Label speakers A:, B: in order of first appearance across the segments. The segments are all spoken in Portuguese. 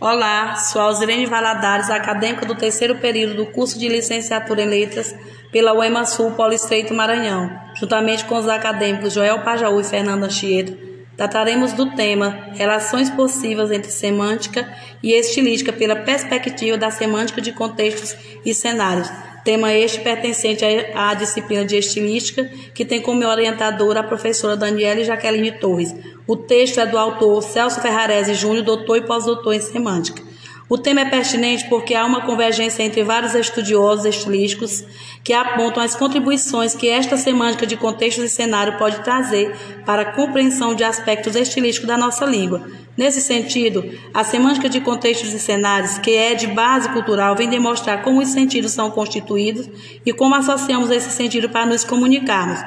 A: Olá, sou Alzirene Valadares, acadêmica do terceiro período do curso de licenciatura em Letras pela UEMA Sul Polo Estreito Maranhão. Juntamente com os acadêmicos Joel Pajaú e Fernanda Anchieta, trataremos do tema Relações possíveis entre semântica e estilística pela perspectiva da semântica de contextos e cenários. Tema este pertencente à disciplina de estilística, que tem como orientadora a professora Daniela Jaqueline Torres. O texto é do autor Celso Ferrarese Júnior, doutor e pós-doutor em semântica. O tema é pertinente porque há uma convergência entre vários estudiosos estilísticos que apontam as contribuições que esta semântica de contextos e cenário pode trazer para a compreensão de aspectos estilísticos da nossa língua. Nesse sentido, a semântica de contextos e cenários, que é de base cultural, vem demonstrar como os sentidos são constituídos e como associamos esse sentido para nos comunicarmos.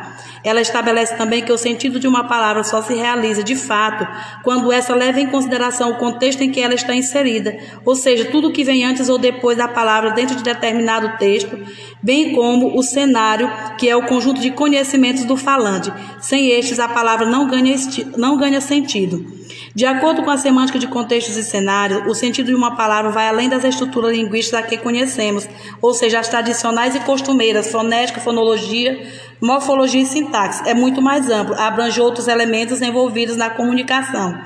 A: Ela estabelece também que o sentido de uma palavra só se realiza de fato quando essa leva em consideração o contexto em que ela está inserida, ou seja, tudo que vem antes ou depois da palavra dentro de determinado texto, bem como o cenário, que é o conjunto de conhecimentos do falante. Sem estes, a palavra não ganha, não ganha sentido. De acordo com a semântica de contextos e cenários, o sentido de uma palavra vai além das estruturas linguísticas que conhecemos, ou seja, as tradicionais e costumeiras, fonética, fonologia, morfologia e sintaxe. É muito mais amplo, abrange outros elementos envolvidos na comunicação,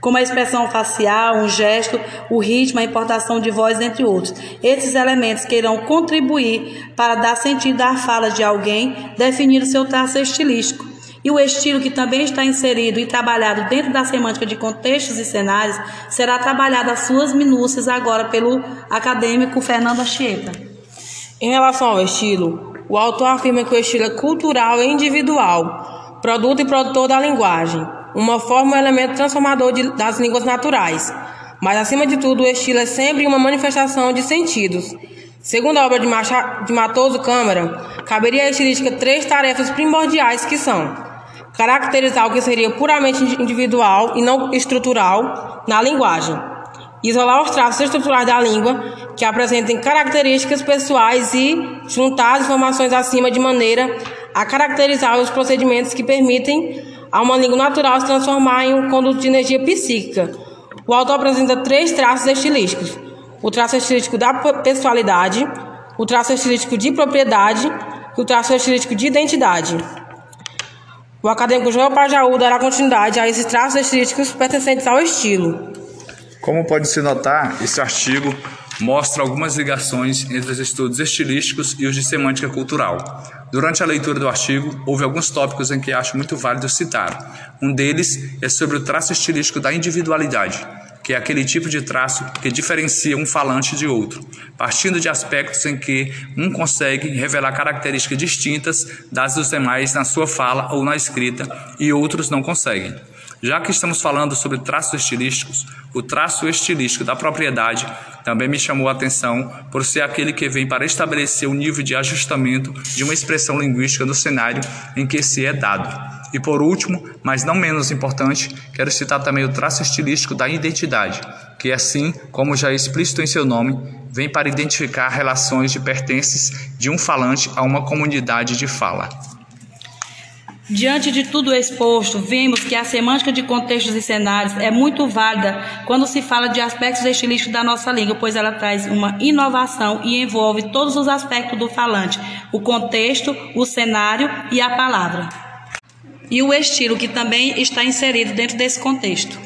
A: como a expressão facial, um gesto, o ritmo, a importação de voz, entre outros. Esses elementos que irão contribuir para dar sentido à fala de alguém, definir o seu traço estilístico. E o estilo que também está inserido e trabalhado dentro da semântica de contextos e cenários será trabalhado as suas minúcias agora pelo acadêmico Fernando Achieta.
B: Em relação ao estilo, o autor afirma que o estilo é cultural e individual, produto e produtor da linguagem, uma forma ou elemento transformador de, das línguas naturais. Mas, acima de tudo, o estilo é sempre uma manifestação de sentidos. Segundo a obra de, Machado, de Matoso Câmara, caberia à estilística três tarefas primordiais que são caracterizar o que seria puramente individual e não estrutural na linguagem, isolar os traços estruturais da língua que apresentem características pessoais e juntar as informações acima de maneira a caracterizar os procedimentos que permitem a uma língua natural se transformar em um conduto de energia psíquica. O autor apresenta três traços estilísticos: o traço estilístico da pessoalidade, o traço estilístico de propriedade e o traço estilístico de identidade. O acadêmico João Pajaú dará continuidade a esses traços estilísticos pertencentes ao estilo.
C: Como pode-se notar, esse artigo mostra algumas ligações entre os estudos estilísticos e os de semântica cultural. Durante a leitura do artigo, houve alguns tópicos em que acho muito válido citar. Um deles é sobre o traço estilístico da individualidade que é aquele tipo de traço que diferencia um falante de outro, partindo de aspectos em que um consegue revelar características distintas das dos demais na sua fala ou na escrita e outros não conseguem. Já que estamos falando sobre traços estilísticos, o traço estilístico da propriedade também me chamou a atenção por ser aquele que vem para estabelecer o nível de ajustamento de uma expressão linguística no cenário em que se é dado. E por último, mas não menos importante, quero citar também o traço estilístico da identidade, que assim, como já é explícito em seu nome, vem para identificar relações de pertences de um falante a uma comunidade de fala.
A: Diante de tudo exposto, vimos que a semântica de contextos e cenários é muito válida quando se fala de aspectos estilísticos da nossa língua, pois ela traz uma inovação e envolve todos os aspectos do falante: o contexto, o cenário e a palavra e o estilo, que também está inserido dentro desse contexto.